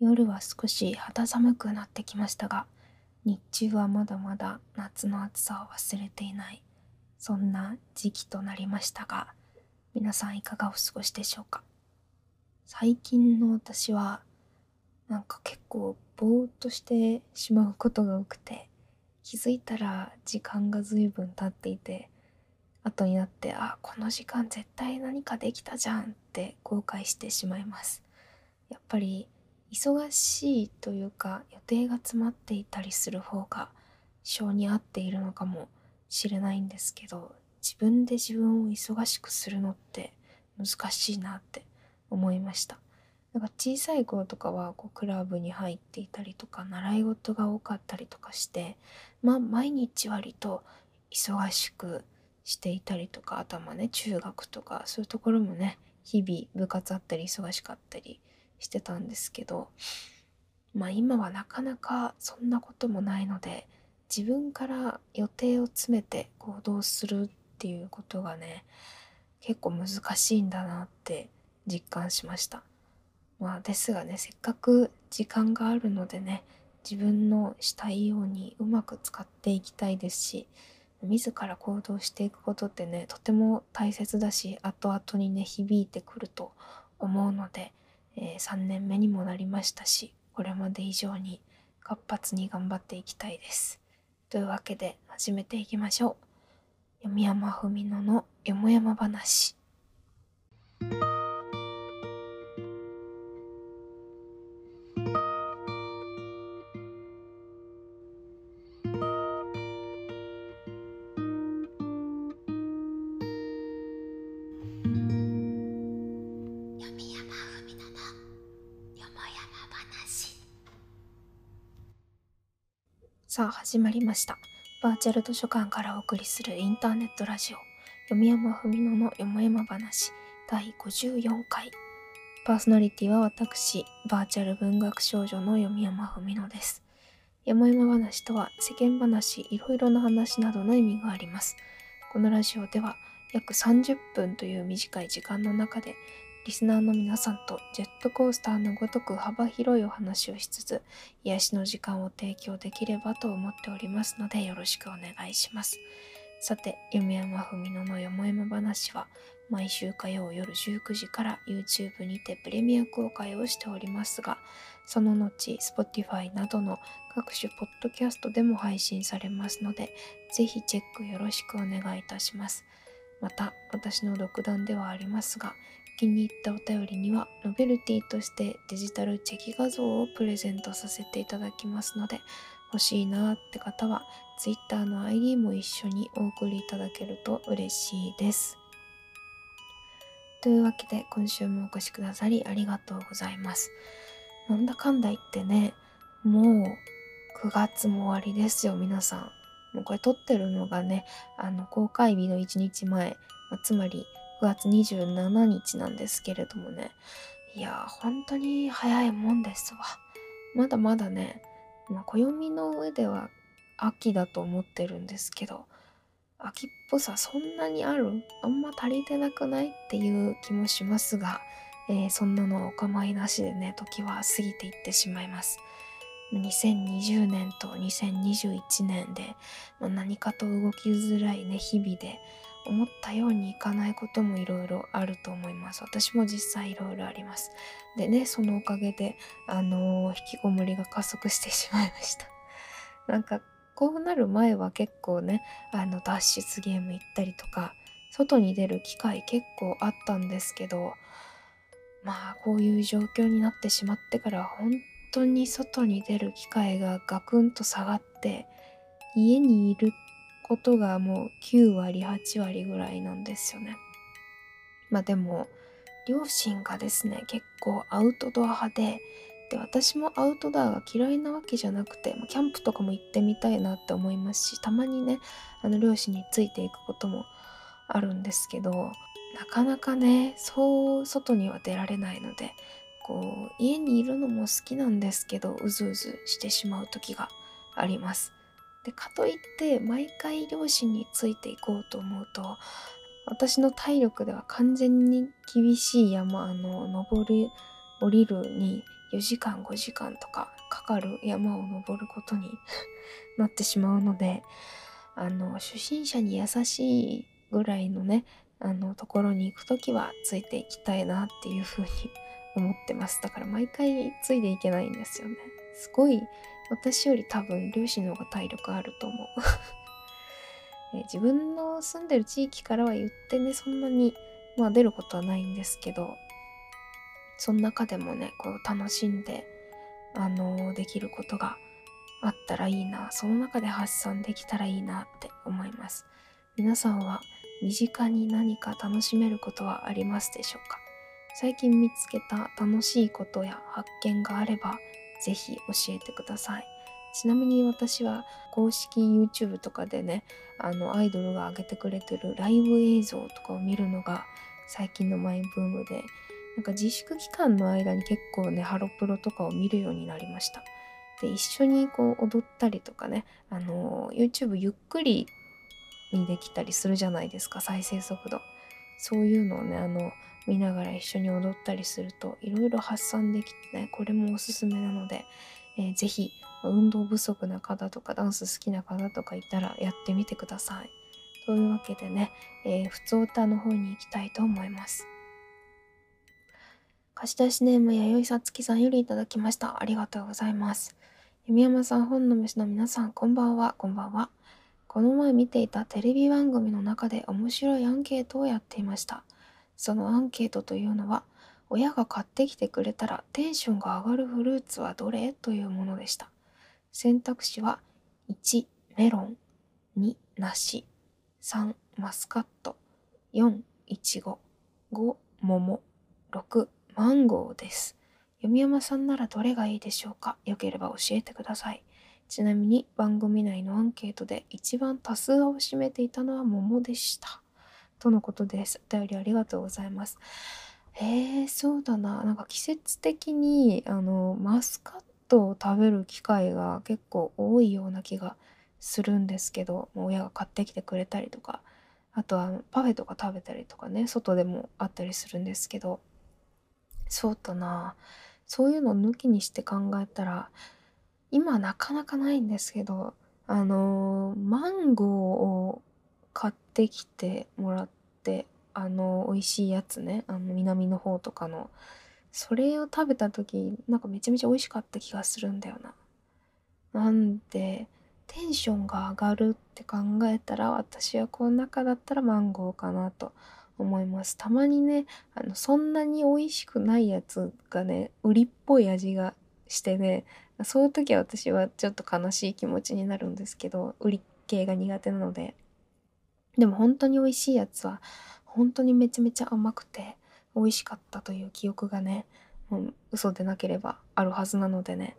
夜は少し肌寒くなってきましたが、日中はまだまだ夏の暑さを忘れていない、そんな時期となりましたが、皆さんいかがお過ごしでしょうか？最近の私は、なんか結構ぼーっとしてしまうことが多くて、気づいたら時間が随分経っていて、後になって、あ、この時間絶対何かできたじゃんって後悔してしまいます。やっぱり忙しいというか予定が詰まっていたりする方が性に合っているのかもしれないんですけど自分で自分を忙しくするのって難しいなって思いました。なんか小さい頃とかはこうクラブに入っていたりとか習い事が多かったりとかしてまあ毎日割と忙しくしていたりとかあとはまあね中学とかそういうところもね日々部活あったり忙しかったりしてたんですけどまあ今はなかなかそんなこともないので自分から予定を詰めて行動するっていうことがね結構難しいんだなって実感しました。まあですがねせっかく時間があるのでね自分のしたいようにうまく使っていきたいですし自ら行動していくことってねとても大切だし後々にね響いてくると思うのでえ、3年目にもなりましたしこれまで以上に活発に頑張っていきたいです。というわけで始めていきましょう。読山文乃のよもやま話。さあ始まりました。バーチャル図書館からお送りするインターネットラジオ、読山文乃のよもやま話第54回。パーソナリティは私、バーチャル文学少女の読山文乃です。よもやま話とは世間話、いろいろな話などの意味があります。このラジオでは約30分という短い時間の中でリスナーの皆さんとジェットコースターのごとく幅広いお話をしつつ、癒しの時間を提供できればと思っておりますので、よろしくお願いします。さて、夢山文乃のよもやま話は、毎週火曜夜19時から YouTube にてプレミア公開をしておりますが、その後、Spotify などの各種ポッドキャストでも配信されますので、ぜひチェックよろしくお願いいたします。また、私の独断ではありますが、気に入ったお便りにはノベルティとしてデジタルチェキ画像をプレゼントさせていただきますので欲しいなって方は Twitter の ID も一緒にお送りいただけると嬉しいです。というわけで今週もお越しくださりありがとうございます。なんだかんだ言ってね、もう9月も終わりですよ皆さん。もうこれ撮ってるのがね、あの公開日の1日前、ま、つまり9月27日なんですけれどもね。いや本当に早いもんですわ。まだまだね、まあ、暦の上では秋だと思ってるんですけど、秋っぽさそんなにあるあんま足りてなくないっていう気もしますが、えー、そんなのはお構いなしでね、時は過ぎていってしまいます。2020年と2021年で、まあ、何かと動きづらいね、日々で、思ったようにいかないこともいろいろあると思います。私も実際いろいろあります。でね、そのおかげで、あのー、引きこもりが加速してしまいました。なんか、こうなる前は結構ね、あの、脱出ゲーム行ったりとか、外に出る機会結構あったんですけど、まあ、こういう状況になってしまってから、本当に外に出る機会がガクンと下がって、家にいることがもう9割8割ぐらいなんですよね。まあでも両親がですね結構アウトドア派でで私もアウトドアが嫌いなわけじゃなくてキャンプとかも行ってみたいなって思いますしたまにねあの両親についていくこともあるんですけどなかなかねそう外には出られないのでこう家にいるのも好きなんですけどうずうずしてしまう時がありますでかといって毎回両親についていこうと思うと私の体力では完全に厳しい山あの登り降りるに4時間5時間とかかかる山を登ることになってしまうのであの初心者に優しいぐらいのねあのところに行く時はついていきたいなっていうふうに思ってます。だから毎回ついていけないんですよね。すごい私より多分粒子の方が体力あると思う。え自分の住んでる地域からは言ってねそんなにまあ出ることはないんですけどその中でもねこう楽しんであのできることがあったらいいなその中で発散できたらいいなって思います。皆さんは身近に何か楽しめることはありますでしょうか？最近見つけた楽しいことや発見があればぜひ教えてください。ちなみに私は公式 YouTube とかでねあのアイドルが上げてくれてるライブ映像とかを見るのが最近のマイブームでなんか自粛期間の間に結構ねハロプロとかを見るようになりました。で一緒にこう踊ったりとかねあの YouTube ゆっくりにできたりするじゃないですか再生速度。そういうのをねあの見ながら一緒に踊ったりするといろいろ発散できてねこれもおすすめなので、えー、ぜひ運動不足な方とかダンス好きな方とかいたらやってみてください。というわけでね、えー、普通歌の方に行きたいと思います。貸し出しネームやよいさつきさんよりいただきました。ありがとうございます。弓山さん本の飯の皆さんこんばんは。こんばんは。この前見ていたテレビ番組の中で面白いアンケートをやっていました。そのアンケートというのは親が買ってきてくれたらテンションが上がるフルーツはどれというものでした。選択肢は1メロン2梨3マスカット4いちご5桃6マンゴーです。読山さんならどれがいいでしょうか？よければ教えてください。ちなみに番組内のアンケートで一番多数を占めていたのは桃でしたとのことです。お便りありがとうございます。えー、そうだな。なんか季節的に、あの、マスカットを食べる機会が結構多いような気がするんですけど、親が買ってきてくれたりとか、あとはパフェとか食べたりとかね、外でもあったりするんですけど、そうだな。そういうのを抜きにして考えたら、今なかなかないんですけど、あのマンゴーを買ってきてもらってあの美味しいやつねあの南の方とかのそれを食べた時なんかめちゃめちゃ美味しかった気がするんだよな。なんでテンションが上がるって考えたら私はこの中だったらマンゴーかなと思います。たまにねあのそんなに美味しくないやつがね売りっぽい味がしてねそういう時は私はちょっと悲しい気持ちになるんですけど売り系が苦手なので。でも本当に美味しいやつは本当にめちゃめちゃ甘くて美味しかったという記憶がね、もう嘘でなければあるはずなのでね、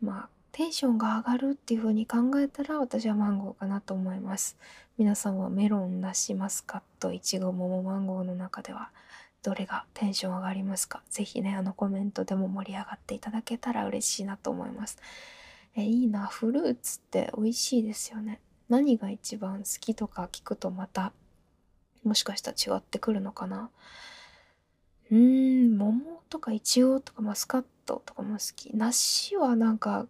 まあテンションが上がるっていう風に考えたら私はマンゴーかなと思います。皆さんはメロン、梨、マスカット、いちご、桃、マンゴーの中では。どれがテンション上がりますか？是非ね、あのコメントでも盛り上がっていただけたら嬉しいなと思います。え、いいな、フルーツって美味しいですよね。何が一番好きとか聞くとまたもしかしたら違ってくるのかな？うーん桃とかいちごとかマスカットとかも好き梨はなんか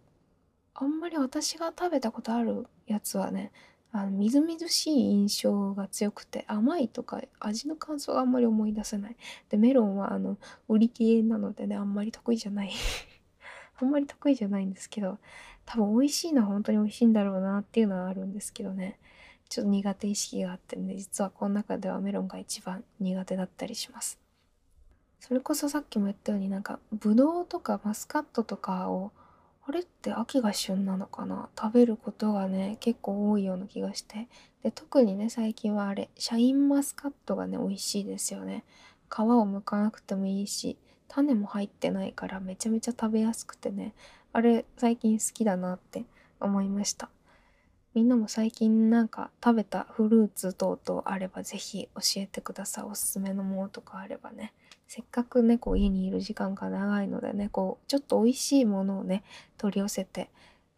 あんまり私が食べたことあるやつはねあのみずみずしい印象が強くて甘いとか味の感想があんまり思い出せない。でメロンはあの売り切れなのでねあんまり得意じゃない。あんまり得意じゃないんですけど多分美味しいのは本当に美味しいんだろうなっていうのはあるんですけどね。ちょっと苦手意識があってね実はこの中ではメロンが一番苦手だったりします。それこそさっきも言ったようになんかブドウとかマスカットとかをあれって秋が旬なのかな？食べることがね結構多いような気がして。で特にね最近はあれシャインマスカットがね美味しいですよね。皮を剥かなくてもいいし種も入ってないからめちゃめちゃ食べやすくてねあれ最近好きだなって思いました。みんなも最近なんか食べたフルーツ等々あれば是非教えてください。おすすめのものとかあればね。せっかくねこう家にいる時間が長いのでねこうちょっと美味しいものをね取り寄せて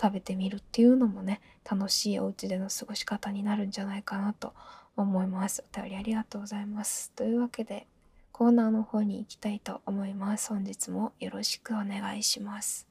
食べてみるっていうのもね楽しいお家での過ごし方になるんじゃないかなと思います。お便りありがとうございます。というわけでコーナーの方に行きたいと思います。本日もよろしくお願いします。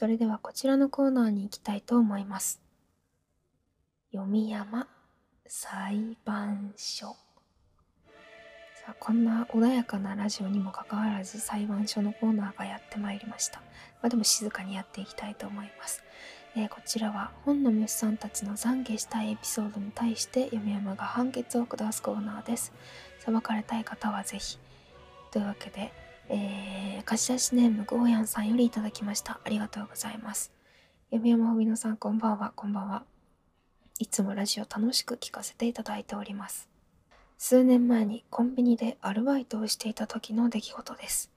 それではこちらのコーナーに行きたいと思います。読み山裁判所さあこんな穏やかなラジオにもかかわらず裁判所のコーナーがやってまいりました。まあ、でも静かにやっていきたいと思います。えー、こちらは本の虫さんたちの懺悔したいエピソードに対して読み山が判決を下すコーナーです。裁かれたい方はぜひ。というわけで、えー、貸し出しネームゴーヤンさんよりいただきました。ありがとうございます。読山文乃さん、こんばんは、こんばんは。いつもラジオ楽しく聞かせていただいております。数年前にコンビニでアルバイトをしていた時の出来事です。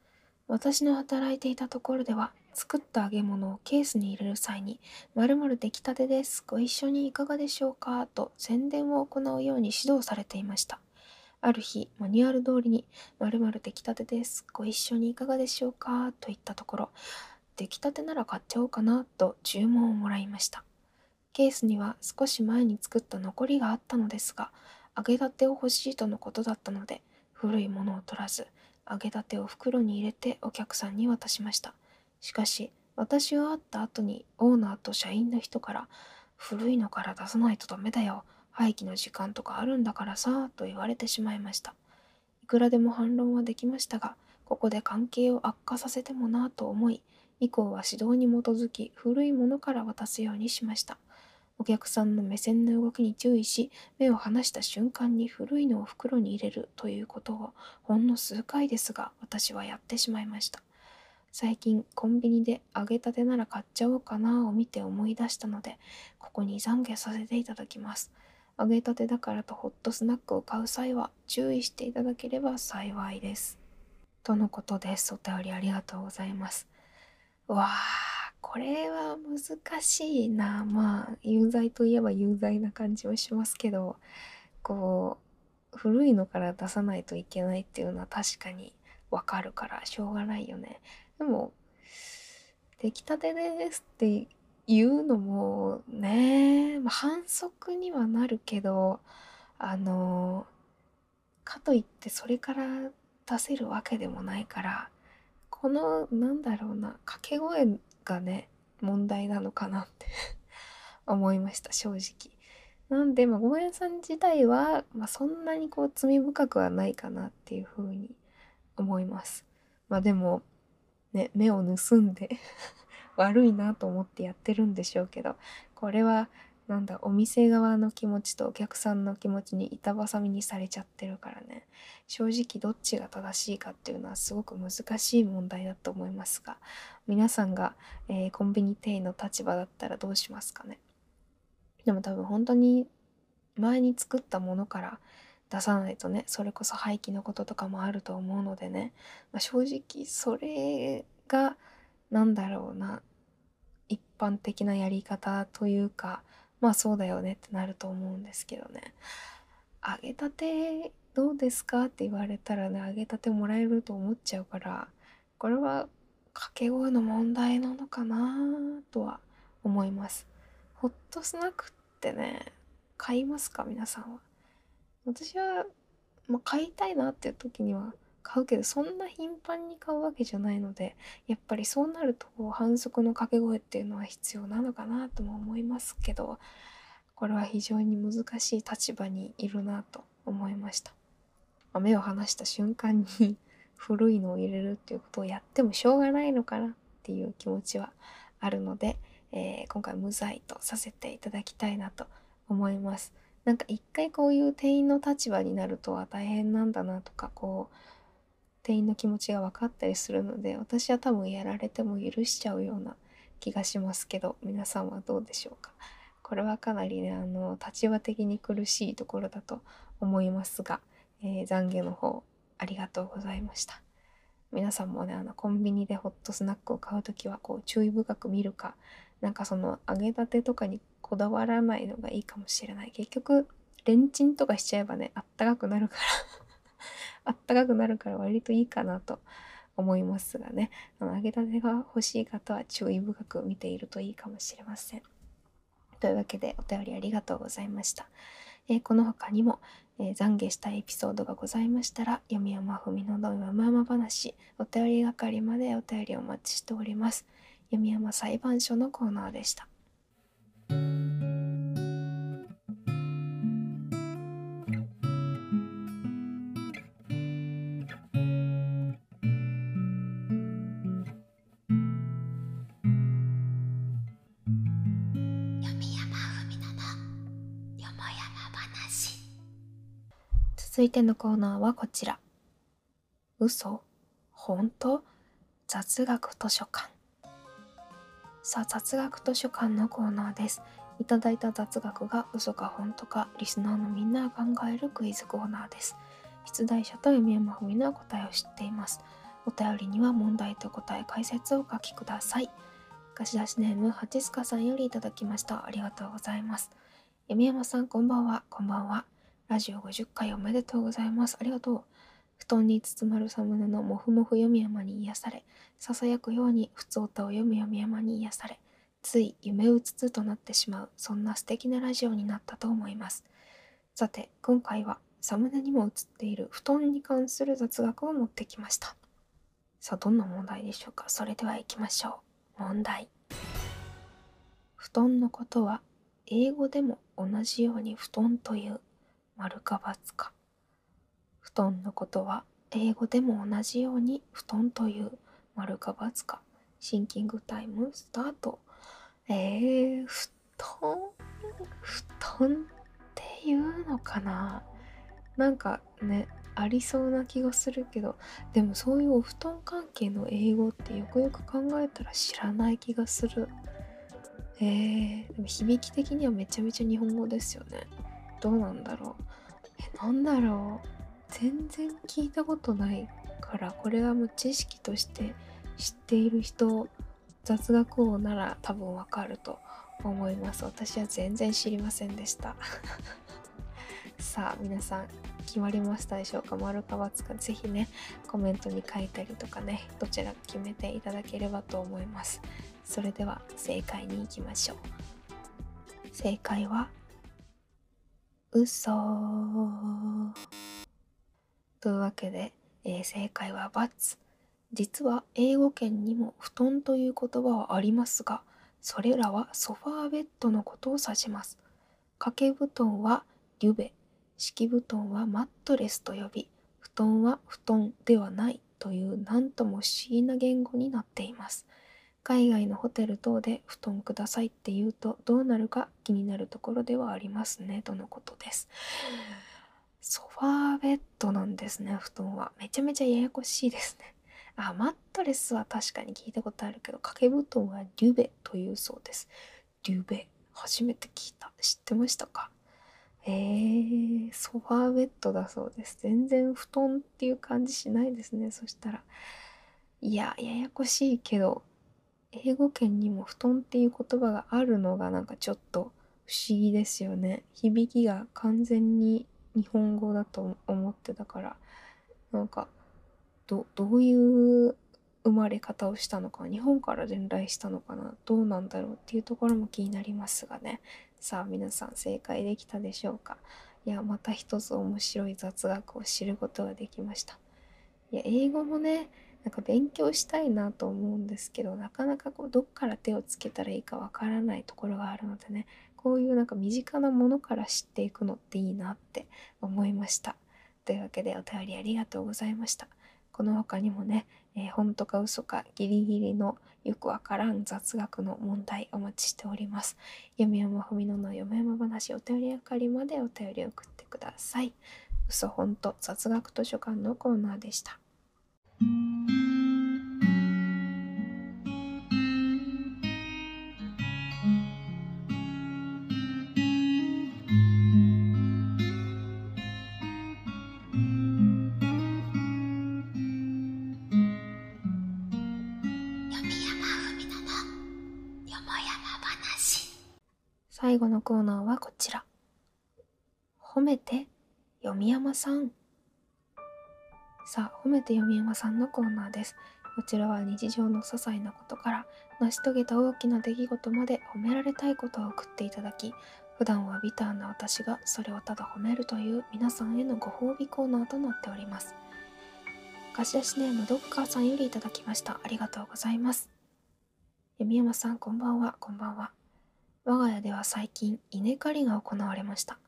私の働いていたところでは、作った揚げ物をケースに入れる際に、〇〇出来たてです。ご一緒にいかがでしょうか？と宣伝を行うように指導されていました。ある日、マニュアル通りに、〇〇出来たてです。ご一緒にいかがでしょうか？と言ったところ、出来たてなら買っちゃおうかなと注文をもらいました。ケースには少し前に作った残りがあったのですが、揚げたてを欲しいとのことだったので、古いものを取らず、揚げたてを袋に入れてお客さんに渡しました。しかし、私が会った後にオーナーと社員の人から、古いのから出さないとダメだよ。廃棄の時間とかあるんだからさ、と言われてしまいました。いくらでも反論はできましたが、ここで関係を悪化させてもなぁと思い、以降は指導に基づき古いものから渡すようにしました。お客さんの目線の動きに注意し、目を離した瞬間に古いのを袋に入れるということをほんの数回ですが私はやってしまいました。最近コンビニで揚げたてなら買っちゃおうかなを見て思い出したので、ここに懺悔させていただきます。揚げたてだからとホットスナックを買う際は注意していただければ幸いです。とのことです。お便りありがとうございます。わあ、これは難しいな。まあ、有罪といえば有罪な感じはしますけど、こう、古いのから出さないといけないっていうのは確かにわかるからしょうがないよね。でも、出来たてですって言うのもね、まあ、反則にはなるけどあのかといってそれから出せるわけでもないからこのなんだろうな掛け声がね問題なのかなって 思いました正直。なんで、まあ、ゴーヤさん自体は、まあ、そんなにこう罪深くはないかなっていうふうに思います。まあでもね目を盗んで悪いなと思ってやってるんでしょうけどこれはなんだお店側の気持ちとお客さんの気持ちに板挟みにされちゃってるからね。正直どっちが正しいかっていうのはすごく難しい問題だと思いますが皆さんが、えー、コンビニ店員の立場だったらどうしますかね。でも多分本当に前に作ったものから出さないとねそれこそ廃棄のこととかもあると思うのでね、まあ、正直それがなんだろうな一般的なやり方というかまあそうだよねってなると思うんですけどね揚げたてどうですか？って言われたらね揚げたてもらえると思っちゃうからこれは掛け声の問題なのかな？とは思います。ホットスナックってね買いますか？皆さんは。私は、まあ、買いたいなっていう時には買うけどそんな頻繁に買うわけじゃないのでやっぱりそうなると反則の掛け声っていうのは必要なのかなとも思いますけどこれは非常に難しい立場にいるなと思いました。ま、目を離した瞬間に 古いのを入れるっていうことをやってもしょうがないのかなっていう気持ちはあるので、えー、今回無罪とさせていただきたいなと思います。なんか一回こういう店員の立場になるとは大変なんだなとかこう店員の気持ちが分かったりするので私は多分やられても許しちゃうような気がしますけど皆さんはどうでしょうか？これはかなりねあの立場的に苦しいところだと思いますが、えー、懺悔の方ありがとうございました。皆さんもねあのコンビニでホットスナックを買う時はこう注意深く見るかなんかその揚げたてとかにこだわらないのがいいかもしれない。結局レンチンとかしちゃえばね、あったかくなるから。あったかくなるから割といいかなと思いますがね、あの揚げたてが欲しい方は注意深く見ているといいかもしれません。というわけでお便りありがとうございました。えー、この他にも、えー、懺悔したいエピソードがございましたら、読み山ふみのど山々話、お便り係までお便りお待ちしております。読み山裁判所のコーナーでした。続いてのコーナーはこちら。嘘本当？雑学図書館。さあ、雑学図書館のコーナーです。いただいた雑学が嘘か本当か、リスナーのみんなが考えるクイズコーナーです。出題者と読み山ふみの答えを知っています。お便りには問題と答え解説をお書きください。貸し出しネーム、はちすかさんよりいただきました。ありがとうございます。読山さん、こんばんは。こんばんは。ラジオ50回おめでとうございます。ありがとう。布団に包まるサムネのもふもふ読み山に癒され、ささやくように普通歌を読む読み山に癒され、つい夢うつつとなってしまう、そんな素敵なラジオになったと思います。さて、今回はサムネにも映っている布団に関する雑学を持ってきました。さあ、どんな問題でしょうか？それでは行きましょう。問題。布団のことは英語でも同じように布団という丸か×か。布団のことは英語でも同じように布団という丸か×か。シンキングタイムスタート。えー、布団？布団っていうのかな？なんかね、ありそうな気がするけど、でもそういうお布団関係の英語ってよくよく考えたら知らない気がする。えー、でも響き的にはめちゃめちゃ日本語ですよね。どうなんだろうえなんだろう。全然聞いたことないからこれはもう知識として知っている人雑学王なら多分わかると思います。私は全然知りませんでした。さあ皆さん決まりました。でしょうか丸か×かぜひねコメントに書いたりとかねどちらか決めていただければと思います。それでは正解に行きましょう。正解は嘘。というわけで、えー、正解は×実は英語圏にも布団という言葉はありますがそれらはソファーベッドのことを指します。掛け布団はリュベ。敷布団はマットレスと呼び布団は布団ではないという何とも不思議な言語になっています。海外のホテル等で布団くださいって言うとどうなるか気になるところではありますねとのことです。ソファーベッドなんですね、布団は。めちゃめちゃややこしいですね。あ、マットレスは確かに聞いたことあるけど、掛け布団はリュベというそうです。リュベ。初めて聞いた。知ってましたか？えー、ソファーベッドだそうです。全然布団っていう感じしないですね。そしたら。いや、ややこしいけど、英語圏にも布団っていう言葉があるのがなんかちょっと不思議ですよね。響きが完全に日本語だと思ってたから、なんか、ど、どういう生まれ方をしたのか、日本から伝来したのかな、どうなんだろうっていうところも気になりますがね。さあ皆さん正解できたでしょうか？いや、また一つ面白い雑学を知ることができました。いや、英語もね、なんか勉強したいなと思うんですけどなかなかこうどっから手をつけたらいいかわからないところがあるのでねこういうなんか身近なものから知っていくのっていいなって思いました。というわけでお便りありがとうございました。この他にもね、えー、本当か嘘かギリギリのよくわからん雑学の問題お待ちしております。読山ふみのの読山話お便り係までお便り送ってください。嘘本当雑学図書館のコーナーでした。最後のコーナーはこちら。褒めて読山さんさあ褒めて読山さんのコーナーです。こちらは日常の些細なことから成し遂げた大きな出来事まで褒められたいことを送っていただき普段はビターな私がそれをただ褒めるという皆さんへのご褒美コーナーとなっております。貸し出しネームドッカーさんよりいただきました。ありがとうございます。弓山さんこんばんは。こんばんは。我が家では最近稲刈りが行われました。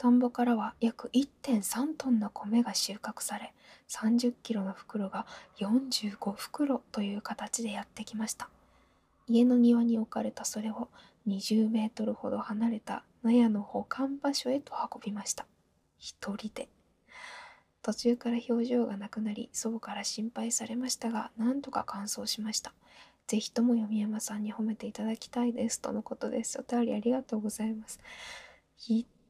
田んぼからは約1.3トンの米が収穫され30キロの袋が45袋という形でやってきました。家の庭に置かれたそれを20メートルほど離れた納屋の保管場所へと運びました。一人で。途中から表情がなくなり祖母から心配されましたがなんとか完走しました。ぜひとも読山さんに褒めていただきたいですとのことです。お便りありがとうございます。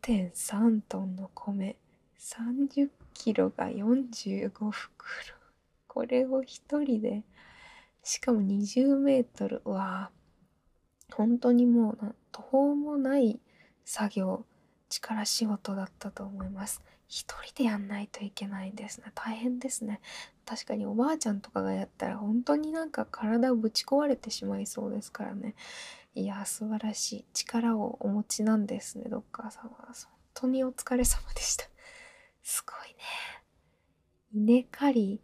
1.3トンの米30キロが45袋。これを一人でしかも20メートル。は本当にもう途方もない作業力仕事だったと思います。一人でやんないといけないんですね。大変ですね。確かにおばあちゃんとかがやったら本当になんか体をぶち壊れてしまいそうですからね。いや素晴らしい。力をお持ちなんですねドッカーさんは。本当にお疲れ様でした。すごいね。稲刈り。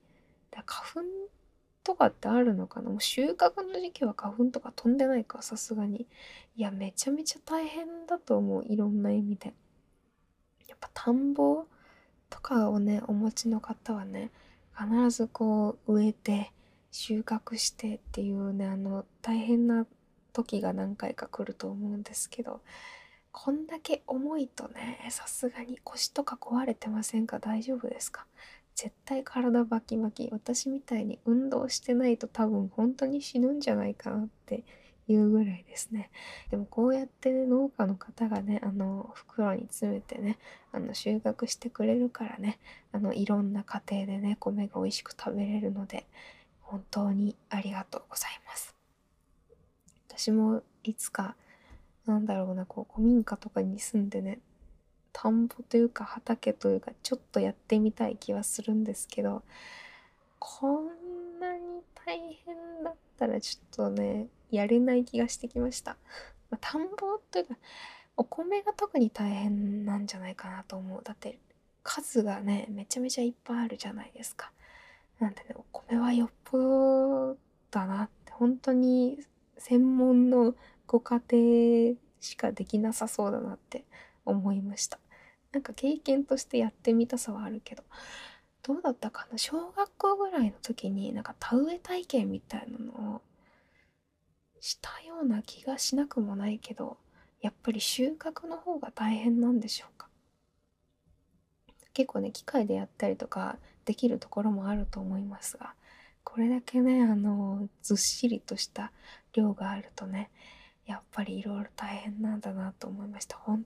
だ花粉とかってあるのかな？もう収穫の時期は花粉とか飛んでないかさすがに。いやめちゃめちゃ大変だと思う。いろんな意味で。やっぱ田んぼとかをねお持ちの方はね必ずこう植えて収穫してっていうねあの大変な時が何回か来ると思うんですけどこんだけ重いとねさすがに腰とか壊れてませんか？大丈夫ですか？絶対体バキバキ。私みたいに運動してないと多分本当に死ぬんじゃないかなっていうぐらいですね。でもこうやって農家の方がねあの袋に詰めてねあの収穫してくれるからねあのいろんな家庭でね米が美味しく食べれるので本当にありがとうございます。私もいつかなんだろうなこう古民家とかに住んでね田んぼというか畑というかちょっとやってみたい気はするんですけどこんなに大変だったらちょっとねやれない気がしてきました。まあ、田んぼというかお米が特に大変なんじゃないかなと思う。だって数がねめちゃめちゃいっぱいあるじゃないですか。なんでねお米はよっぽどだなって本当に専門のご家庭しかできなさそうだなって思いました。なんか経験としてやってみたさはあるけどどうだったかな？小学校ぐらいの時になんか田植え体験みたいなのをしたような気がしなくもないけどやっぱり収穫の方が大変なんでしょうか？結構ね機械でやったりとかできるところもあると思いますがこれだけねあのずっしりとした量があるとねやっぱりいろいろ大変なんだなと思いました。本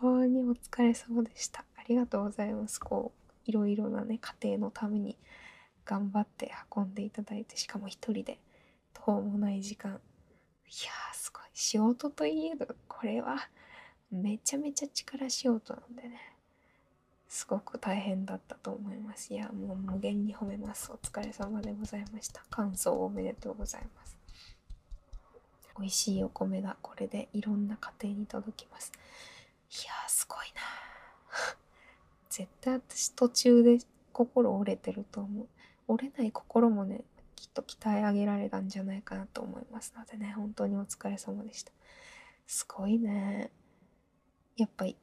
当にお疲れ様でした。ありがとうございます。こういろいろなね家庭のために頑張って運んでいただいてしかも一人で途方もない時間。いやーすごい。仕事といえどこれはめちゃめちゃ力仕事なんでね。すごく大変だったと思います。いやもう無限に褒めます。お疲れ様でございました。感想おめでとうございます。美味しいお米がこれでいろんな家庭に届きます。いやーすごいな。絶対私途中で心折れてると思う。折れない心もねきっと鍛え上げられたんじゃないかなと思いますのでね。本当にお疲れ様でした。すごいね。やっぱり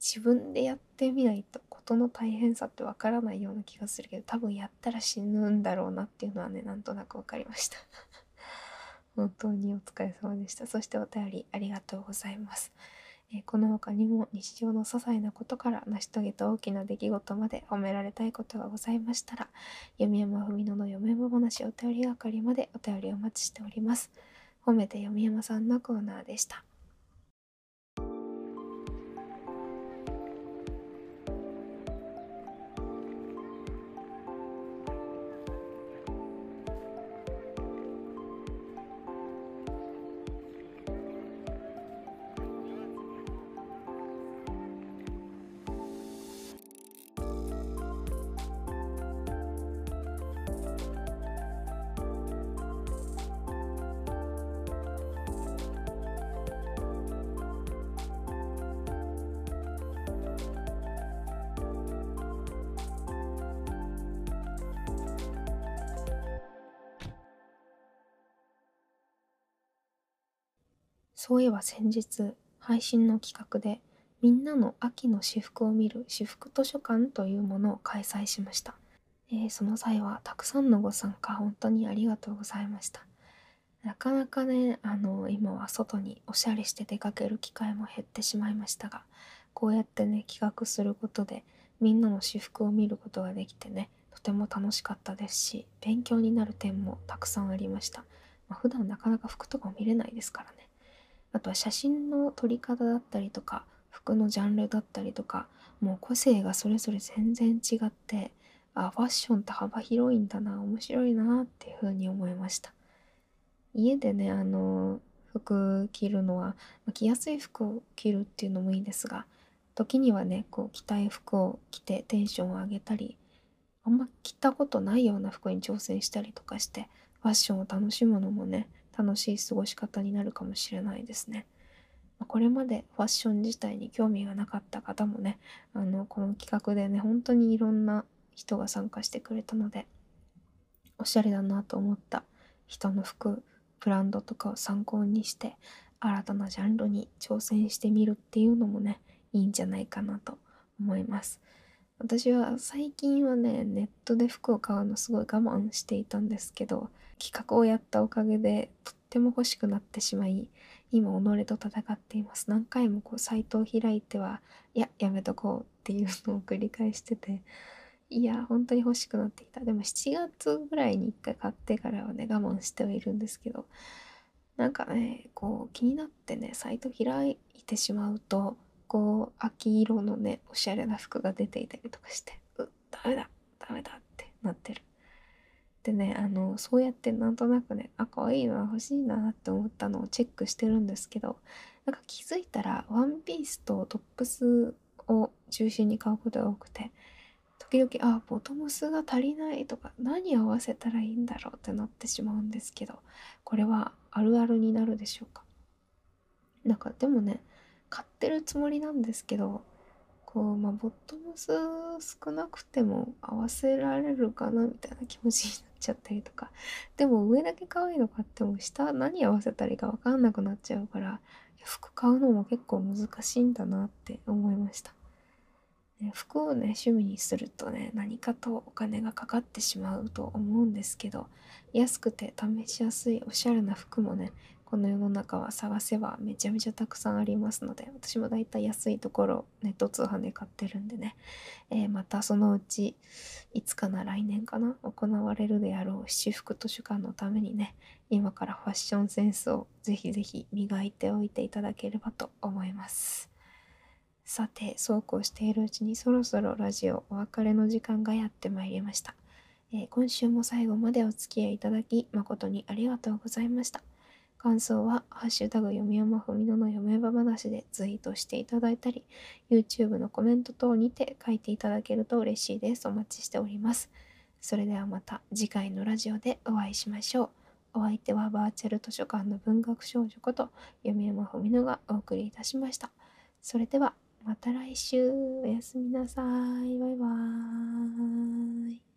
自分でやってみないと事の大変さってわからないような気がするけど多分やったら死ぬんだろうなっていうのはねなんとなく分かりました。本当にお疲れ様でしたそしてお便りありがとうございますえこの他にも日常の些細なことから成し遂げた大きな出来事まで褒められたいことがございましたら、読山文乃の読山話お便り係までお便りお待ちしております。褒めて読山さんのコーナーでした。そういえば先日配信の企画でみんなの秋の私服を見る私服図書館というものを開催しました。えー、その際はたくさんのご参加本当にありがとうございました。なかなかね、あの、今は外におしゃれして出かける機会も減ってしまいましたが、こうやってね、企画することでみんなの私服を見ることができてね、とても楽しかったですし、勉強になる点もたくさんありました。まあ、普段なかなか服とか見れないですからね。あとは写真の撮り方だったりとか、服のジャンルだったりとか、もう個性がそれぞれ全然違って、あ、ファッションって幅広いんだな、面白いなっていうふうに思いました。家でね、あの、服着るのは、着やすい服を着るっていうのもいいですが、時にはね、こう着たい服を着てテンションを上げたり、あんま着たことないような服に挑戦したりとかして、ファッションを楽しむのもね、楽しい過ごし方になるかもしれないですね。これまでファッション自体に興味がなかった方もね、あの、この企画でね、本当にいろんな人が参加してくれたので、おしゃれだなと思った人の服、ブランドとかを参考にして、新たなジャンルに挑戦してみるっていうのもね、いいんじゃないかなと思います。私は最近はね、ネットで服を買うのすごい我慢していたんですけど、企画をやったおかげでとっても欲しくなってしまい、今己と戦っています。何回もこうサイトを開いては、いや、やめとこうっていうのを繰り返してて、いや、本当に欲しくなってきた。でも7月ぐらいに1回買ってからはね、我慢してはいるんですけど、なんかね、こう気になってね、サイト開いてしまうと、こう秋色のねおしゃれな服が出ていたりとかしてうダメだダメだってなってる。でねあのそうやってなんとなくねあ可愛いな欲しいなって思ったのをチェックしてるんですけどなんか気づいたらワンピースとトップスを中心に買うことが多くて時々あボトムスが足りないとか何合わせたらいいんだろうってなってしまうんですけどこれはあるあるになるでしょうか？なんかでもね買ってるつもりなんですけどこうまあボトムス少なくても合わせられるかなみたいな気持ちになっちゃったりとかでも上だけ可愛いの買っても下何合わせたらいいか分かんなくなっちゃうから服買うのも結構難しいんだなって思いました。服をね趣味にするとね何かとお金がかかってしまうと思うんですけど安くて試しやすいおしゃれな服もねこの世の中は探せばめちゃめちゃたくさんありますので私もだいたい安いところネット通販で買ってるんでね、えー、またそのうちいつかな来年かな行われるであろう七福図書館のためにね今からファッションセンスをぜひぜひ磨いておいていただければと思います。さてそうこうしているうちにそろそろラジオお別れの時間がやってまいりました、えー、今週も最後までお付き合いいただき誠にありがとうございました。感想は、ハッシュタグ読み山ふみのの読めば話でツイートしていただいたり、YouTube のコメント等にて書いていただけると嬉しいです。お待ちしております。それではまた次回のラジオでお会いしましょう。お相手はバーチャル図書館の文学少女こと読山ふみのがお送りいたしました。それではまた来週おやすみなさい。バイバーイ。